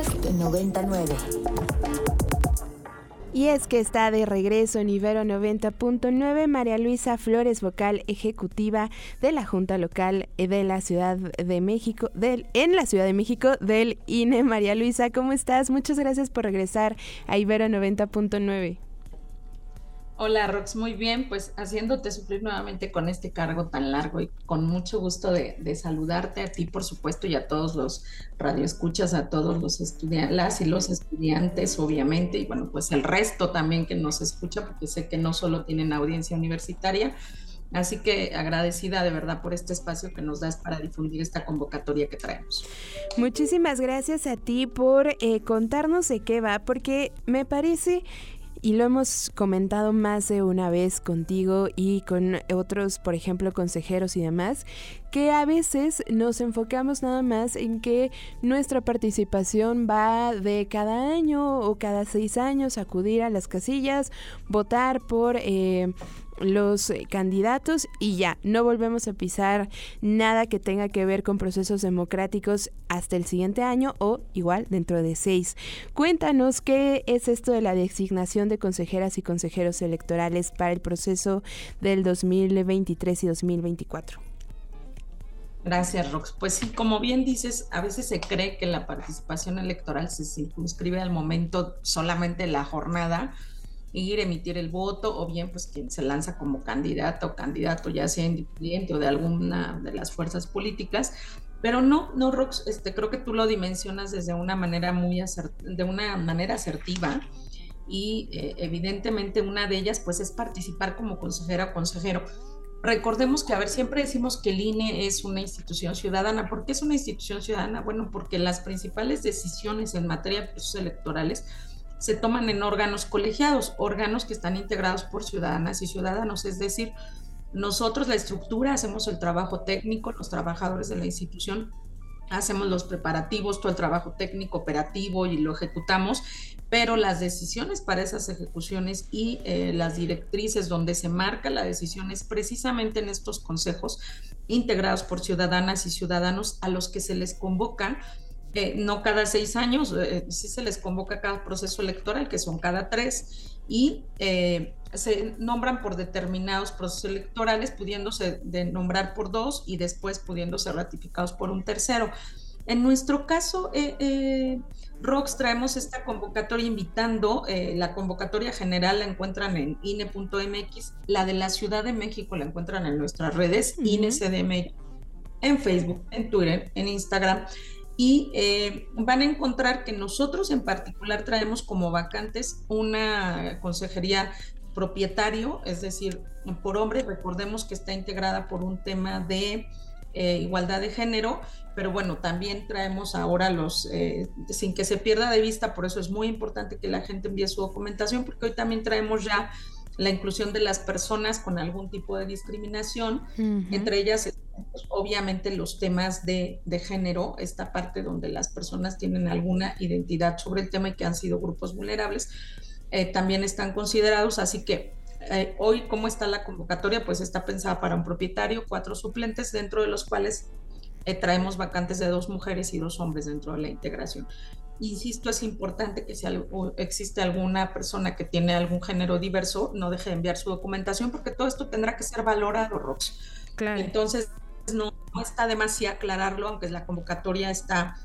Podcast 99. Y es que está de regreso en Ibero 90.9 María Luisa Flores, vocal ejecutiva de la Junta Local de la Ciudad de México, del, en la Ciudad de México del INE. María Luisa, ¿cómo estás? Muchas gracias por regresar a Ibero 90.9. Hola Rox, muy bien, pues haciéndote sufrir nuevamente con este cargo tan largo y con mucho gusto de, saludarte a ti, por supuesto, y a todos los radioescuchas, a todos los estudiantes, las y los estudiantes, obviamente, y bueno, pues el resto también que nos escucha, porque sé que no solo tienen audiencia universitaria. Así que agradecida de verdad por este espacio que nos das para difundir esta convocatoria que traemos. Muchísimas gracias a ti por eh, contarnos de qué va, porque me parece y lo hemos comentado más de una vez contigo y con otros, por ejemplo, consejeros y demás, que a veces nos enfocamos nada más en que nuestra participación va de cada año o cada seis años acudir a las casillas, votar por... Eh, los eh, candidatos y ya, no volvemos a pisar nada que tenga que ver con procesos democráticos hasta el siguiente año o igual dentro de seis. Cuéntanos qué es esto de la designación de consejeras y consejeros electorales para el proceso del 2023 y 2024. Gracias, Rox. Pues sí, como bien dices, a veces se cree que la participación electoral se circunscribe al momento solamente la jornada, ir, emitir el voto, o bien pues quien se lanza como candidato o candidato, ya sea independiente o de alguna de las fuerzas políticas. Pero no, no, Rox, este, creo que tú lo dimensionas desde una manera muy de una manera asertiva y eh, evidentemente una de ellas pues es participar como consejera o consejero. Recordemos que, a ver, siempre decimos que el INE es una institución ciudadana. ¿Por qué es una institución ciudadana? Bueno, porque las principales decisiones en materia de procesos electorales se toman en órganos colegiados, órganos que están integrados por ciudadanas y ciudadanos, es decir, nosotros la estructura hacemos el trabajo técnico, los trabajadores de la institución hacemos los preparativos, todo el trabajo técnico, operativo y lo ejecutamos, pero las decisiones para esas ejecuciones y eh, las directrices donde se marca la decisión es precisamente en estos consejos integrados por ciudadanas y ciudadanos a los que se les convocan eh, no cada seis años, eh, sí se les convoca cada proceso electoral, que son cada tres, y eh, se nombran por determinados procesos electorales, pudiéndose de nombrar por dos y después pudiéndose ratificados por un tercero. En nuestro caso, Rox, traemos esta convocatoria invitando, la convocatoria general la encuentran en INE.mx, la de la Ciudad de México la encuentran en nuestras redes, INE en Facebook, en Twitter, en Instagram y eh, van a encontrar que nosotros en particular traemos como vacantes una consejería propietario, es decir, por hombre, recordemos que está integrada por un tema de eh, igualdad de género, pero bueno, también traemos ahora los, eh, sin que se pierda de vista, por eso es muy importante que la gente envíe su documentación, porque hoy también traemos ya la inclusión de las personas con algún tipo de discriminación, entre ellas pues, obviamente los temas de, género, esta parte donde las personas tienen alguna identidad sobre el tema y que han sido grupos vulnerables, eh, también están considerados, así que eh, hoy, ¿cómo está la convocatoria? Pues está pensada para un propietario, cuatro suplentes, dentro de los cuales eh, traemos vacantes de dos mujeres y dos hombres dentro de la integración insisto, es importante que si existe alguna persona que tiene algún género diverso, no deje de enviar su documentación porque todo esto tendrá que ser valorado, Rox. Claro. Entonces, no, está demasiado aclararlo, aunque la convocatoria está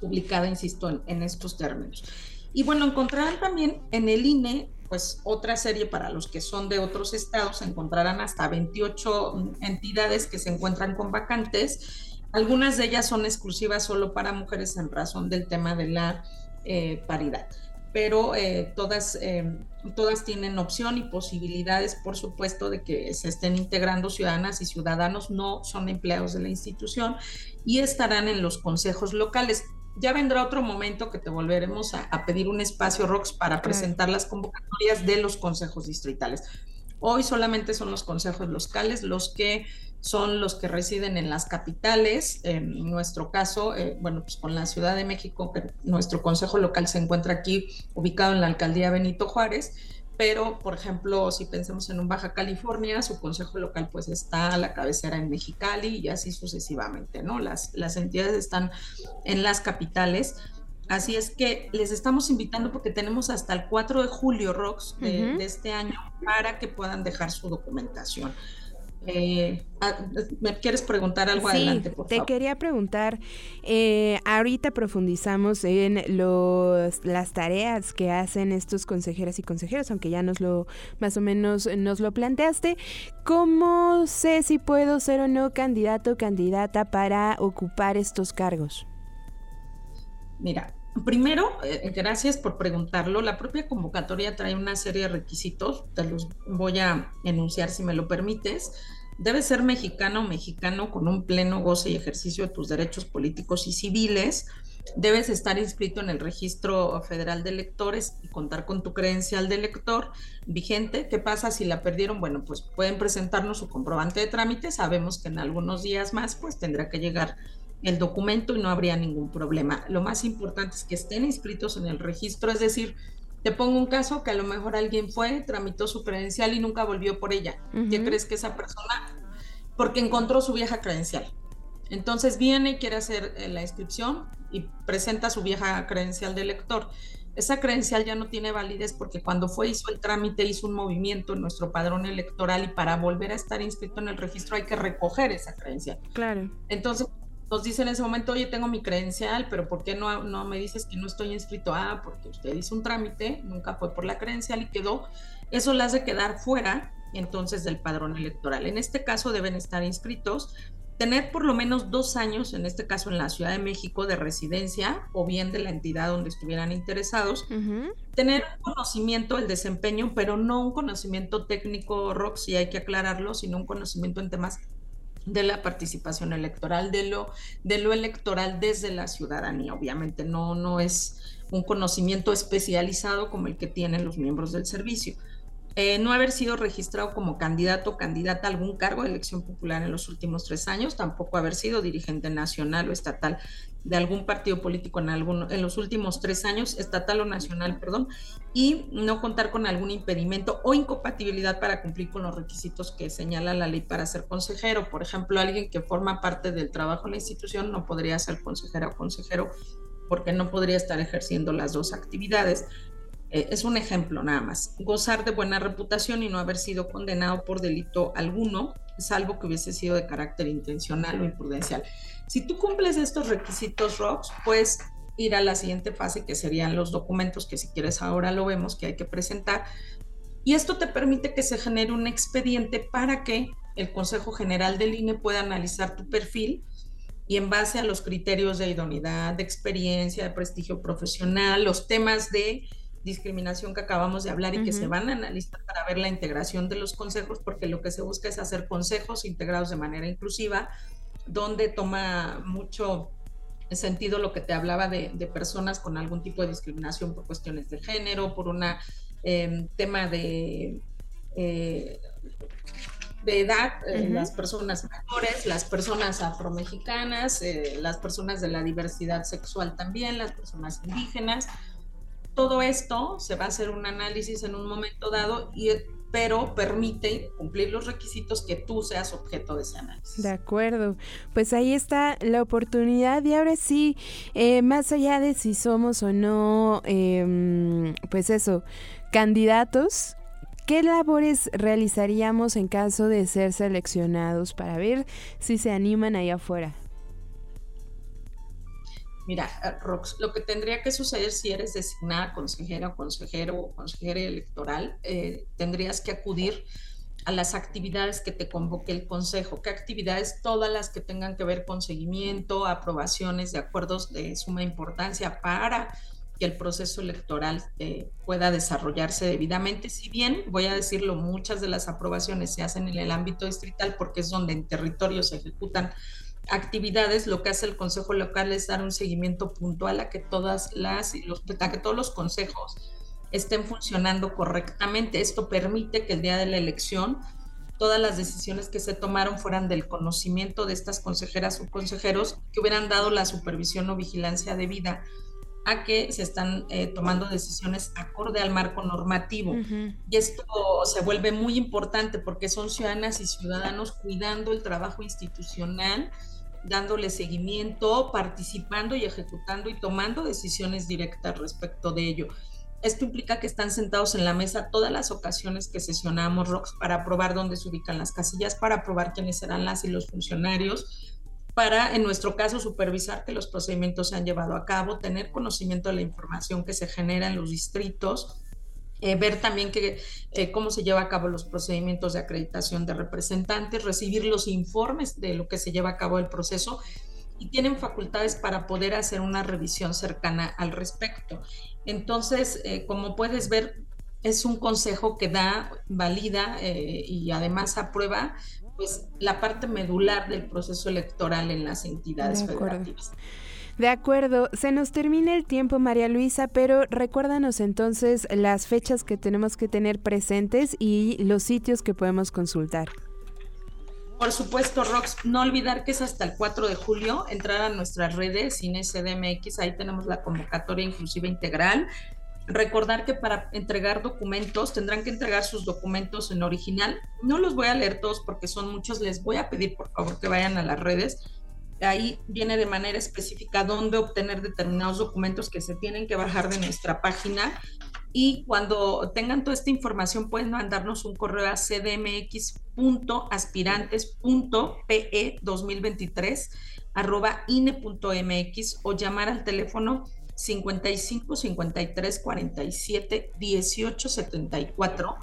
publicada, insisto, en, estos términos. Y bueno, encontrarán también en el INE, pues otra serie para los que son de otros estados, encontrarán hasta 28 entidades que se encuentran con vacantes algunas de ellas son exclusivas solo para mujeres en razón del tema de la eh, paridad, pero eh, todas, eh, todas tienen opción y posibilidades, por supuesto, de que se estén integrando ciudadanas y ciudadanos, no son empleados de la institución y estarán en los consejos locales. Ya vendrá otro momento que te volveremos a, pedir un espacio, Rox, para presentar las convocatorias de los consejos distritales. Hoy solamente son los consejos locales los que son los que residen en las capitales. En nuestro caso, eh, bueno, pues con la Ciudad de México, nuestro consejo local se encuentra aquí ubicado en la alcaldía Benito Juárez, pero por ejemplo, si pensamos en un Baja California, su consejo local pues está a la cabecera en Mexicali y así sucesivamente, ¿no? Las, las entidades están en las capitales. Así es que les estamos invitando porque tenemos hasta el 4 de julio, Rox, de, este año, para que puedan dejar su documentación. Eh, ah, ¿Me quieres preguntar algo adelante, por Te quería preguntar, eh, ahorita profundizamos en los, las tareas que hacen estos consejeras y consejeros, aunque ya nos lo, más o menos nos lo planteaste. ¿Cómo sé si puedo ser o no candidato o candidata para ocupar estos cargos? Mira, primero, eh, gracias por preguntarlo. La propia convocatoria trae una serie de requisitos, te los voy a enunciar si me lo permites. Debes ser mexicano o mexicano con un pleno goce y ejercicio de tus derechos políticos y civiles. Debes estar inscrito en el registro federal de electores y contar con tu credencial de elector vigente. ¿Qué pasa si la perdieron? Bueno, pues pueden presentarnos su comprobante de trámite. Sabemos que en algunos días más pues tendrá que llegar el documento y no habría ningún problema. Lo más importante es que estén inscritos en el registro, es decir, te pongo un caso que a lo mejor alguien fue, tramitó su credencial y nunca volvió por ella. ¿Qué crees que esa persona? Porque encontró su vieja credencial. Entonces viene y quiere hacer eh, la inscripción y presenta su vieja credencial de lector. Esa credencial ya no tiene validez porque cuando fue, hizo el trámite, hizo un movimiento en nuestro padrón electoral y para volver a estar inscrito en el registro hay que recoger esa credencial. Claro. Entonces, nos dice en ese momento, oye, tengo mi credencial, pero ¿por qué no, no me dices que no estoy inscrito? Ah, porque usted hizo un trámite, nunca fue por la credencial y quedó. Eso le hace quedar fuera entonces del padrón electoral. En este caso deben estar inscritos, tener por lo menos dos años, en este caso en la Ciudad de México, de residencia o bien de la entidad donde estuvieran interesados, tener conocimiento del desempeño, pero no un conocimiento técnico, rock, si hay que aclararlo, sino un conocimiento en temas de la participación electoral, de lo, de lo electoral desde la ciudadanía. Obviamente no, no es un conocimiento especializado como el que tienen los miembros del servicio. Eh, no haber sido registrado como candidato o candidata a algún cargo de elección popular en los últimos tres años, tampoco haber sido dirigente nacional o estatal de algún partido político en, algún, en los últimos tres años, estatal o nacional, perdón, y no contar con algún impedimento o incompatibilidad para cumplir con los requisitos que señala la ley para ser consejero. Por ejemplo, alguien que forma parte del trabajo en la institución no podría ser consejera o consejero porque no podría estar ejerciendo las dos actividades. Eh, es un ejemplo nada más. Gozar de buena reputación y no haber sido condenado por delito alguno, salvo que hubiese sido de carácter intencional o imprudencial. Si tú cumples estos requisitos, Rox, puedes ir a la siguiente fase, que serían los documentos, que si quieres ahora lo vemos, que hay que presentar. Y esto te permite que se genere un expediente para que el Consejo General del INE pueda analizar tu perfil y en base a los criterios de idoneidad, de experiencia, de prestigio profesional, los temas de discriminación que acabamos de hablar y que se van a analizar para ver la integración de los consejos, porque lo que se busca es hacer consejos integrados de manera inclusiva, donde toma mucho sentido lo que te hablaba de, personas con algún tipo de discriminación por cuestiones de género, por un em, tema de... Eh, de edad, eh, las personas mayores, las personas afromexicanas, eh, las personas de la diversidad sexual también, las personas indígenas, todo esto se va a hacer un análisis en un momento dado, y, pero permite cumplir los requisitos que tú seas objeto de ese análisis. De acuerdo, pues ahí está la oportunidad y ahora sí, eh, más allá de si somos o no, em, pues eso, candidatos, ¿Qué labores realizaríamos en caso de ser seleccionados para ver si se animan allá afuera? Mira, eh, Rox, lo que tendría que suceder si eres designada consejera o consejero o consejera electoral, eh, tendrías que acudir a las actividades que te convoque el consejo. ¿Qué actividades? Todas las que tengan que ver con seguimiento, aprobaciones de acuerdos de suma importancia para que el proceso electoral eh, pueda desarrollarse debidamente. Si bien, voy a decirlo, muchas de las aprobaciones se hacen en el ámbito distrital porque es donde en territorio se ejecutan actividades, lo que hace el Consejo Local es dar un seguimiento puntual a que todas las, a que todos los consejos estén funcionando correctamente. Esto permite que el día de la elección todas las decisiones que se tomaron fueran del conocimiento de estas consejeras o consejeros que hubieran dado la supervisión o vigilancia debida a que se están eh, tomando decisiones acorde al marco normativo. Y esto se vuelve muy importante porque son ciudadanas y ciudadanos cuidando el trabajo institucional dándole seguimiento, participando y ejecutando y tomando decisiones directas respecto de ello. Esto implica que están sentados en la mesa todas las ocasiones que sesionamos ROX para probar dónde se ubican las casillas, para probar quiénes serán las y los funcionarios, para, en nuestro caso, supervisar que los procedimientos se han llevado a cabo, tener conocimiento de la información que se genera en los distritos, eh, ver también que, eh, cómo se lleva a cabo los procedimientos de acreditación de representantes, recibir los informes de lo que se lleva a cabo el proceso y tienen facultades para poder hacer una revisión cercana al respecto. Entonces, eh, como puedes ver, es un consejo que da, valida y además aprueba pues la parte medular del proceso electoral en las entidades federativas. De acuerdo, se nos termina el tiempo María Luisa, pero recuérdanos entonces las fechas que tenemos que tener presentes y los sitios que podemos consultar. Por supuesto, Rox, no olvidar que es hasta el 4 de julio, entrar a nuestras redes, Cine CDMX, ahí tenemos la convocatoria inclusiva integral. Recordar que para entregar documentos tendrán que entregar sus documentos en original. No los voy a leer todos porque son muchos, les voy a pedir por favor que vayan a las redes. Ahí viene de manera específica dónde obtener determinados documentos que se tienen que bajar de nuestra página y cuando tengan toda esta información pueden mandarnos un correo a cdmx.aspirantes.pe2023 arroba ine.mx o llamar al teléfono 55 53 47 18 74.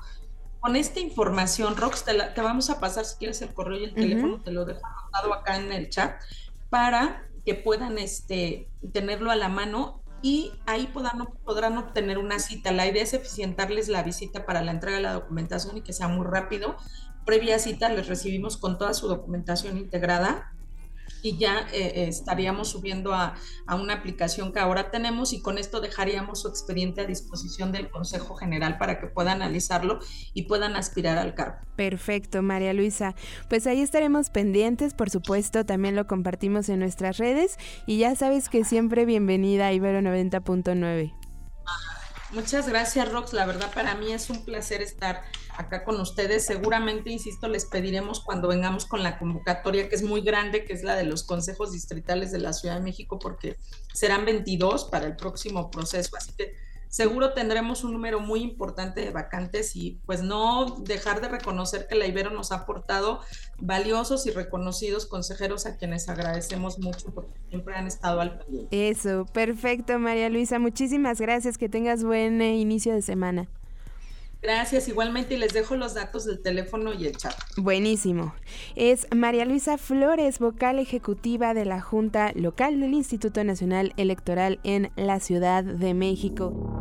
Con esta información, Rox, te, vamos a pasar si quieres el correo y el teléfono, te lo dejo anotado acá en el chat para que puedan este, tenerlo a la mano y ahí podrán, podrán obtener una cita. La idea es eficientarles la visita para la entrega de la documentación y que sea muy rápido. Previa cita les recibimos con toda su documentación integrada y ya eh, eh, estaríamos subiendo a, una aplicación que ahora tenemos y con esto dejaríamos su expediente a disposición del Consejo General para que puedan analizarlo y puedan aspirar al cargo. Perfecto, María Luisa. Pues ahí estaremos pendientes, por supuesto, también lo compartimos en nuestras redes y ya sabes que siempre bienvenida a Ibero 90.9. Muchas gracias, Rox. La verdad, para mí es un placer estar acá con ustedes. Seguramente, insisto, les pediremos cuando vengamos con la convocatoria, que es muy grande, que es la de los consejos distritales de la Ciudad de México, porque serán 22 para el próximo proceso. Así que seguro tendremos un número muy importante de vacantes y pues no dejar de reconocer que la Ibero nos ha aportado valiosos y reconocidos consejeros a quienes agradecemos mucho porque siempre han estado al pendiente. Eso, perfecto María Luisa, muchísimas gracias, que tengas buen eh, inicio de semana. Gracias, igualmente, y les dejo los datos del teléfono y el chat. Buenísimo. Es María Luisa Flores, vocal ejecutiva de la Junta Local del Instituto Nacional Electoral en la Ciudad de México.